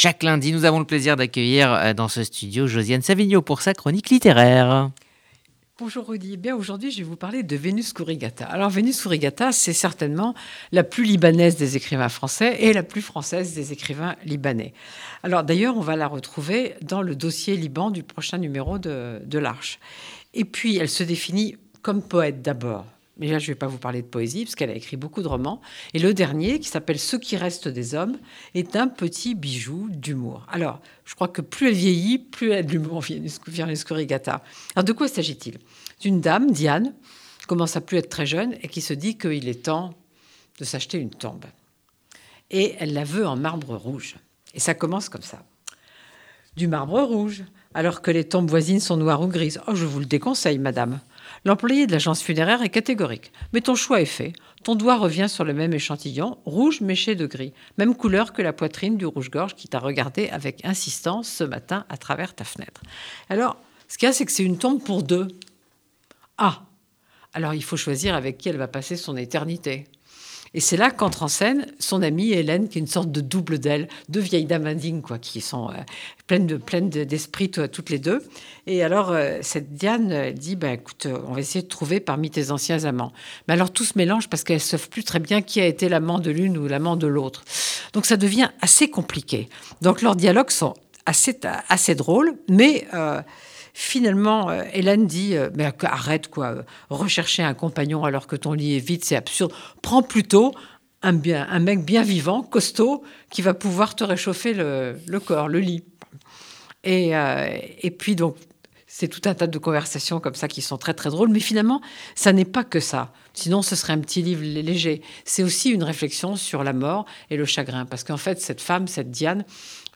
Chaque lundi, nous avons le plaisir d'accueillir euh, dans ce studio Josiane Savigno pour sa chronique littéraire. Bonjour Rudy. Eh bien aujourd'hui, je vais vous parler de Vénus Kourigata. Alors Vénus Kourigata, c'est certainement la plus libanaise des écrivains français et la plus française des écrivains libanais. Alors d'ailleurs, on va la retrouver dans le dossier Liban du prochain numéro de, de l'Arche. Et puis, elle se définit comme poète d'abord. Mais là, je ne vais pas vous parler de poésie, parce qu'elle a écrit beaucoup de romans. Et le dernier, qui s'appelle Ce qui reste des hommes, est un petit bijou d'humour. Alors, je crois que plus elle vieillit, plus elle a de l'humour, Vénus Corrigata. Alors, de quoi s'agit-il? D'une dame, Diane, qui commence à plus être très jeune et qui se dit qu'il est temps de s'acheter une tombe. Et elle la veut en marbre rouge. Et ça commence comme ça. Du marbre rouge, alors que les tombes voisines sont noires ou grises. Oh, je vous le déconseille, madame. L'employé de l'agence funéraire est catégorique. Mais ton choix est fait. Ton doigt revient sur le même échantillon, rouge méché de gris, même couleur que la poitrine du rouge-gorge qui t'a regardé avec insistance ce matin à travers ta fenêtre. Alors, ce qu'il y a, c'est que c'est une tombe pour deux. Ah Alors il faut choisir avec qui elle va passer son éternité. Et c'est là qu'entre en scène son amie Hélène, qui est une sorte de double d'elle, deux vieilles dames indignes, quoi, qui sont euh, pleines de pleines d'esprit toutes les deux. Et alors euh, cette Diane dit, ben écoute, on va essayer de trouver parmi tes anciens amants. Mais alors tout se mélange parce qu'elles ne savent plus très bien qui a été l'amant de l'une ou l'amant de l'autre. Donc ça devient assez compliqué. Donc leurs dialogues sont assez assez drôles, mais euh, Finalement, euh, Hélène dit euh, Mais arrête, quoi, rechercher un compagnon alors que ton lit est vide, c'est absurde. Prends plutôt un, bien, un mec bien vivant, costaud, qui va pouvoir te réchauffer le, corps, le lit. Et, euh, et puis, donc, c'est tout un tas de conversations comme ça qui sont très très drôles, mais finalement, ça n'est pas que ça. Sinon, ce serait un petit livre léger. C'est aussi une réflexion sur la mort et le chagrin, parce qu'en fait, cette femme, cette Diane,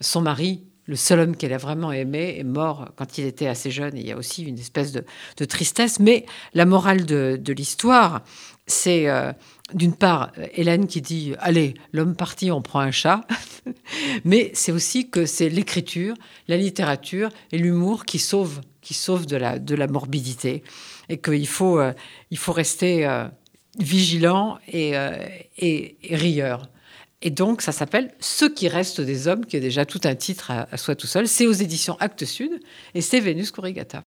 son mari le seul homme qu'elle a vraiment aimé est mort quand il était assez jeune. il y a aussi une espèce de, tristesse. Mais la morale de, l'histoire, c'est euh, d'une part Hélène qui dit Allez, l'homme parti, on prend un chat. Mais c'est aussi que c'est l'écriture, la littérature et l'humour qui sauvent, qui sauvent de, la, morbidité. Et qu'il faut, euh, il faut rester euh, vigilant et, et rieur. Et donc, ça s'appelle Ce qui reste des hommes, qui est déjà tout un titre à, soi tout seul. C'est aux éditions Actes Sud et c'est Vénus Corrigata.